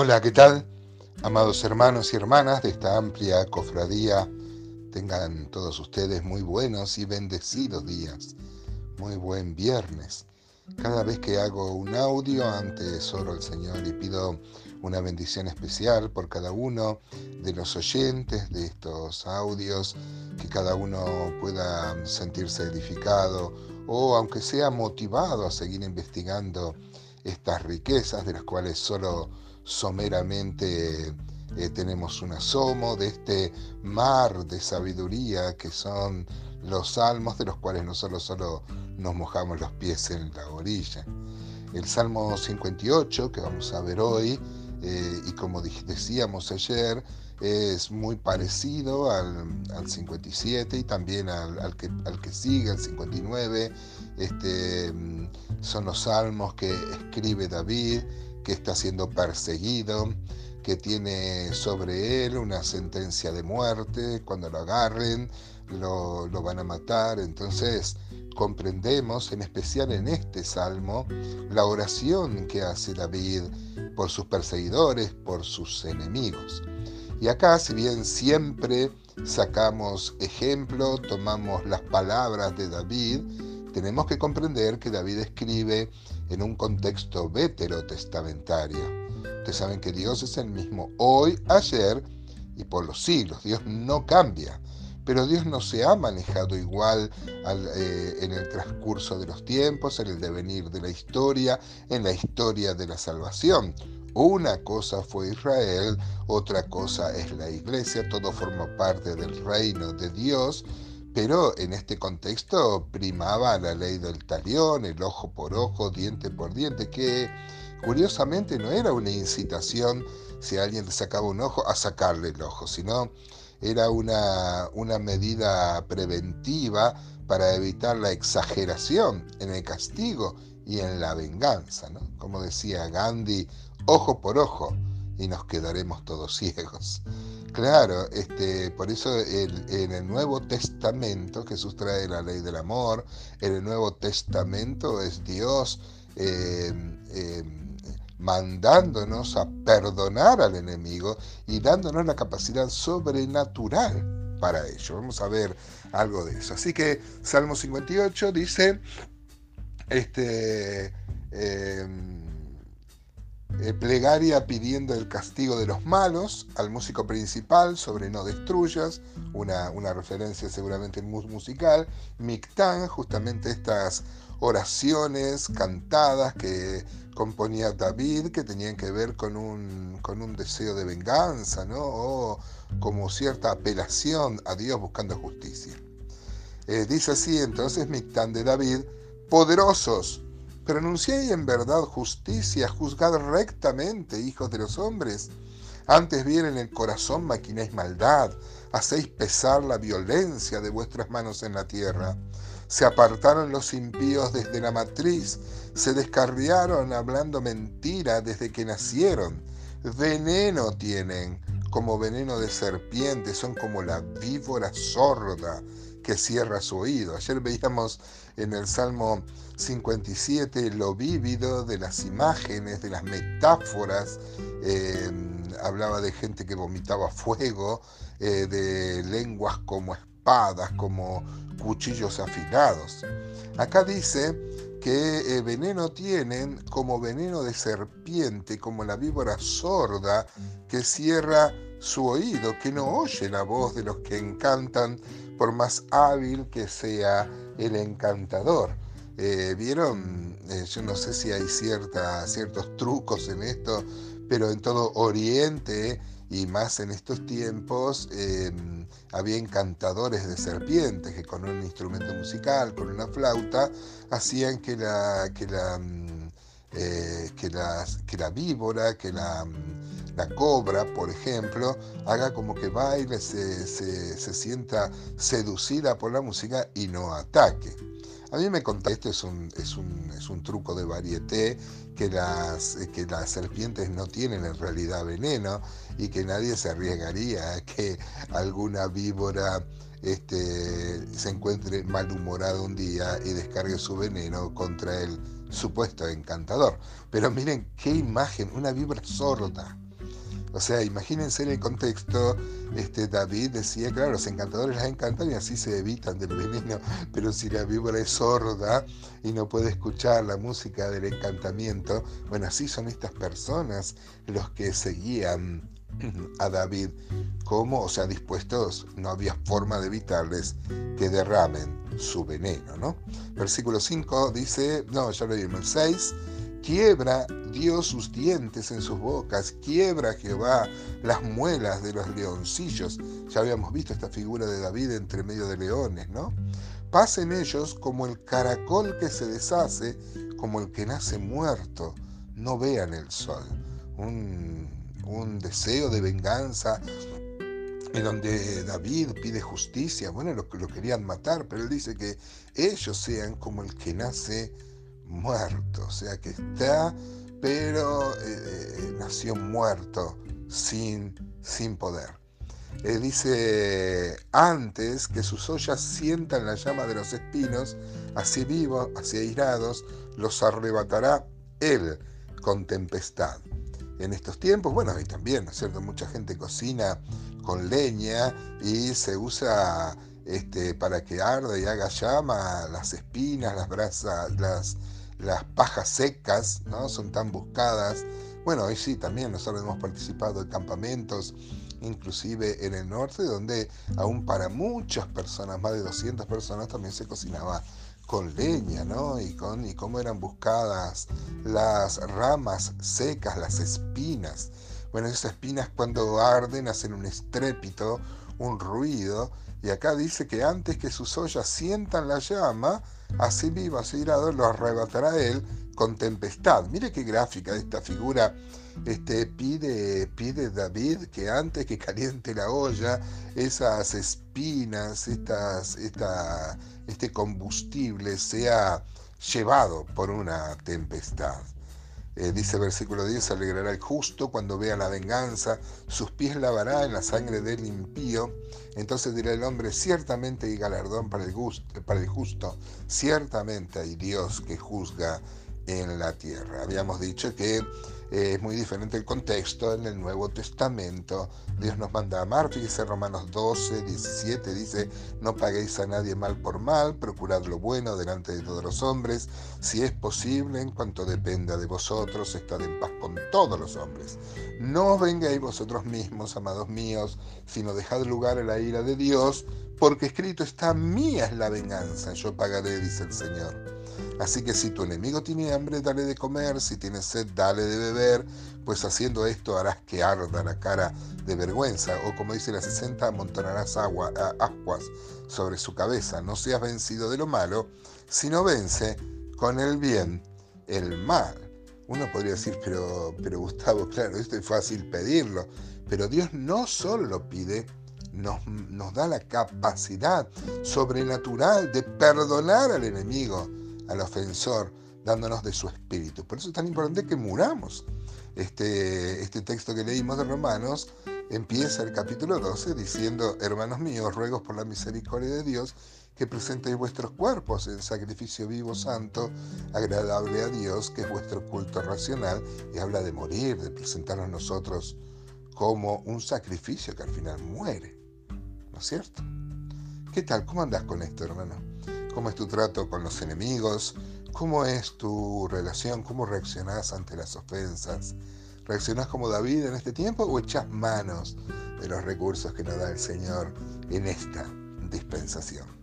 Hola, ¿qué tal? Amados hermanos y hermanas de esta amplia cofradía, tengan todos ustedes muy buenos y bendecidos días, muy buen viernes. Cada vez que hago un audio, antes oro al Señor y pido una bendición especial por cada uno de los oyentes de estos audios, que cada uno pueda sentirse edificado o aunque sea motivado a seguir investigando estas riquezas de las cuales solo someramente eh, tenemos un asomo de este mar de sabiduría que son los salmos de los cuales no solo, solo nos mojamos los pies en la orilla. El Salmo 58 que vamos a ver hoy eh, y como decíamos ayer es muy parecido al, 57 y también al, que, al que sigue, el 59. Este, mm, son los salmos que escribe David que está siendo perseguido, que tiene sobre él una sentencia de muerte, cuando lo agarren lo, lo van a matar. Entonces comprendemos, en especial en este salmo, la oración que hace David por sus perseguidores, por sus enemigos. Y acá, si bien siempre sacamos ejemplo, tomamos las palabras de David, tenemos que comprender que David escribe en un contexto veterotestamentario. Ustedes saben que Dios es el mismo hoy, ayer y por los siglos. Dios no cambia. Pero Dios no se ha manejado igual eh, en el transcurso de los tiempos, en el devenir de la historia, en la historia de la salvación. Una cosa fue Israel, otra cosa es la iglesia, todo forma parte del reino de Dios pero en este contexto primaba la ley del talión, el ojo por ojo, diente por diente, que curiosamente no era una incitación si alguien le sacaba un ojo a sacarle el ojo, sino era una, una medida preventiva para evitar la exageración en el castigo y en la venganza. ¿no? Como decía Gandhi, ojo por ojo y nos quedaremos todos ciegos. Claro, este, por eso en el Nuevo Testamento Jesús trae la ley del amor, en el Nuevo Testamento es Dios eh, eh, mandándonos a perdonar al enemigo y dándonos la capacidad sobrenatural para ello. Vamos a ver algo de eso. Así que Salmo 58 dice, este, em, eh, plegaria pidiendo el castigo de los malos al músico principal sobre no destruyas, una, una referencia seguramente musical, Mictán, justamente estas oraciones cantadas que componía David que tenían que ver con un, con un deseo de venganza, ¿no? o como cierta apelación a Dios buscando justicia. Eh, dice así entonces Mictán de David, poderosos, Pronunciéis en verdad justicia, juzgad rectamente, hijos de los hombres. Antes bien en el corazón maquináis maldad, hacéis pesar la violencia de vuestras manos en la tierra. Se apartaron los impíos desde la matriz, se descarriaron hablando mentira desde que nacieron. Veneno tienen, como veneno de serpiente, son como la víbora sorda que cierra su oído. Ayer veíamos en el Salmo 57 lo vívido de las imágenes, de las metáforas. Eh, hablaba de gente que vomitaba fuego, eh, de lenguas como como cuchillos afilados. Acá dice que eh, veneno tienen como veneno de serpiente, como la víbora sorda que cierra su oído, que no oye la voz de los que encantan, por más hábil que sea el encantador. Eh, ¿Vieron? Eh, yo no sé si hay cierta, ciertos trucos en esto, pero en todo Oriente y más en estos tiempos em, había encantadores de serpientes que con un instrumento musical, con una flauta, hacían que la, que la, mm, eh, que que la víbora, que la, mm, la, cobra, por ejemplo, haga como que baile, se, se sienta seducida por la música y no ataque. A mí me conté, esto es un, es un, es un truco de varieté, que las, que las serpientes no tienen en realidad veneno y que nadie se arriesgaría a que alguna víbora este, se encuentre malhumorada un día y descargue su veneno contra el supuesto encantador. Pero miren qué imagen, una víbora sorda. O sea, imagínense en el contexto, este, David decía, claro, los encantadores las encantan y así se evitan del veneno, pero si la víbora es sorda y no puede escuchar la música del encantamiento, bueno, así son estas personas los que seguían a David como, o sea, dispuestos, no había forma de evitarles que derramen su veneno, ¿no? Versículo 5 dice, no, ya lo vimos, el 6, quiebra Dios sus dientes en sus bocas, quiebra Jehová las muelas de los leoncillos. Ya habíamos visto esta figura de David entre medio de leones, ¿no? Pasen ellos como el caracol que se deshace, como el que nace muerto. No vean el sol. Un, deseo de venganza en donde David pide justicia. Bueno, lo, lo querían matar, pero él dice que ellos sean como el que nace muerto. O sea, que está pero eh, eh, nació muerto, sin, sin poder. Eh, dice, antes que sus ollas sientan la llama de los espinos, así vivos, así airados, los arrebatará él con tempestad. En estos tiempos, bueno, y también, ¿no es cierto? Mucha gente cocina con leña y se usa este, para que arde y haga llama las espinas, las brasas, las, las pajas secas, ¿no? Son tan buscadas. Bueno, hoy sí, también nosotros hemos participado en campamentos, inclusive en el norte, donde aún para muchas personas, más de 200 personas, también se cocinaba con leña, ¿no? Y, con, y cómo eran buscadas las ramas secas, las espinas. Bueno, esas espinas cuando arden hacen un estrépito, un ruido, y acá dice que antes que sus ollas sientan la llama, así vivo, así irado, lo arrebatará él con tempestad. Mire qué gráfica esta figura. Este, pide, pide David que antes que caliente la olla, esas espinas, estas, esta, este combustible sea llevado por una tempestad. Eh, dice versículo 10, alegrará el justo cuando vea la venganza, sus pies lavará en la sangre del impío. Entonces dirá el hombre, ciertamente hay galardón para el, para el justo, ciertamente hay Dios que juzga en la tierra. Habíamos dicho que eh, es muy diferente el contexto en el Nuevo Testamento. Dios nos manda a amar. Fíjese Romanos 12, 17 dice, no paguéis a nadie mal por mal, procurad lo bueno delante de todos los hombres. Si es posible, en cuanto dependa de vosotros, estad en paz con todos los hombres. No vengáis vosotros mismos, amados míos, sino dejad lugar a la ira de Dios, porque escrito está, mía es la venganza, yo pagaré, dice el Señor. Así que si tu enemigo tiene hambre, dale de comer, si tiene sed, dale de beber, pues haciendo esto harás que arda la cara de vergüenza, o como dice la 60, amontonarás agua, aguas sobre su cabeza. No seas vencido de lo malo, sino vence con el bien el mal. Uno podría decir, pero, pero Gustavo, claro, esto es fácil pedirlo, pero Dios no solo lo pide, nos, nos da la capacidad sobrenatural de perdonar al enemigo al ofensor, dándonos de su espíritu. Por eso es tan importante que muramos. Este, este texto que leímos de Romanos empieza el capítulo 12 diciendo, hermanos míos, ruegos por la misericordia de Dios, que presentéis vuestros cuerpos en sacrificio vivo, santo, agradable a Dios, que es vuestro culto racional, y habla de morir, de presentarnos nosotros como un sacrificio que al final muere. ¿No es cierto? ¿Qué tal? ¿Cómo andás con esto, hermano? Cómo es tu trato con los enemigos, cómo es tu relación, cómo reaccionás ante las ofensas. ¿Reaccionás como David en este tiempo o echás manos de los recursos que nos da el Señor en esta dispensación?